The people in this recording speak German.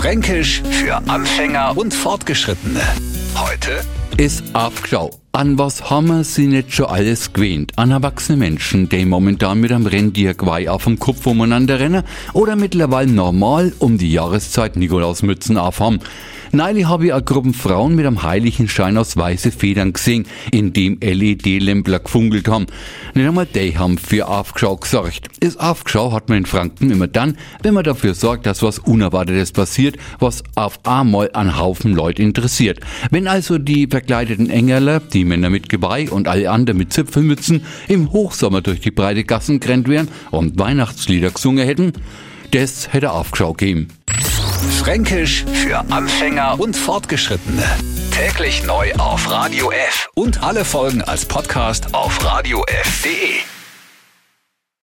Fränkisch für Anfänger und Fortgeschrittene. Heute ist Aufschau. An was haben wir sie nicht schon alles gewöhnt? An erwachsene Menschen, die momentan mit einem Rentiergeweih auf dem Kopf umeinander rennen oder mittlerweile normal um die Jahreszeit Nikolausmützen aufhaben. Neulich habe ich eine Gruppe Frauen mit einem heiligen Schein aus weiße Federn gesehen, in dem LED-Lämpler gefungelt haben. Nicht einmal die haben für Aufgeschau gesorgt. Das Aufgeschau hat man in Franken immer dann, wenn man dafür sorgt, dass was Unerwartetes passiert, was auf einmal einen Haufen Leute interessiert. Wenn also die verkleideten Engerler, die Männer mit Geweih und alle anderen mit Zipfelmützen im Hochsommer durch die breite Gassen gerannt wären und Weihnachtslieder gesungen hätten, das hätte Aufgeschau gegeben. Fränkisch für Anfänger und Fortgeschrittene. Täglich neu auf Radio F und alle Folgen als Podcast auf radiof.de.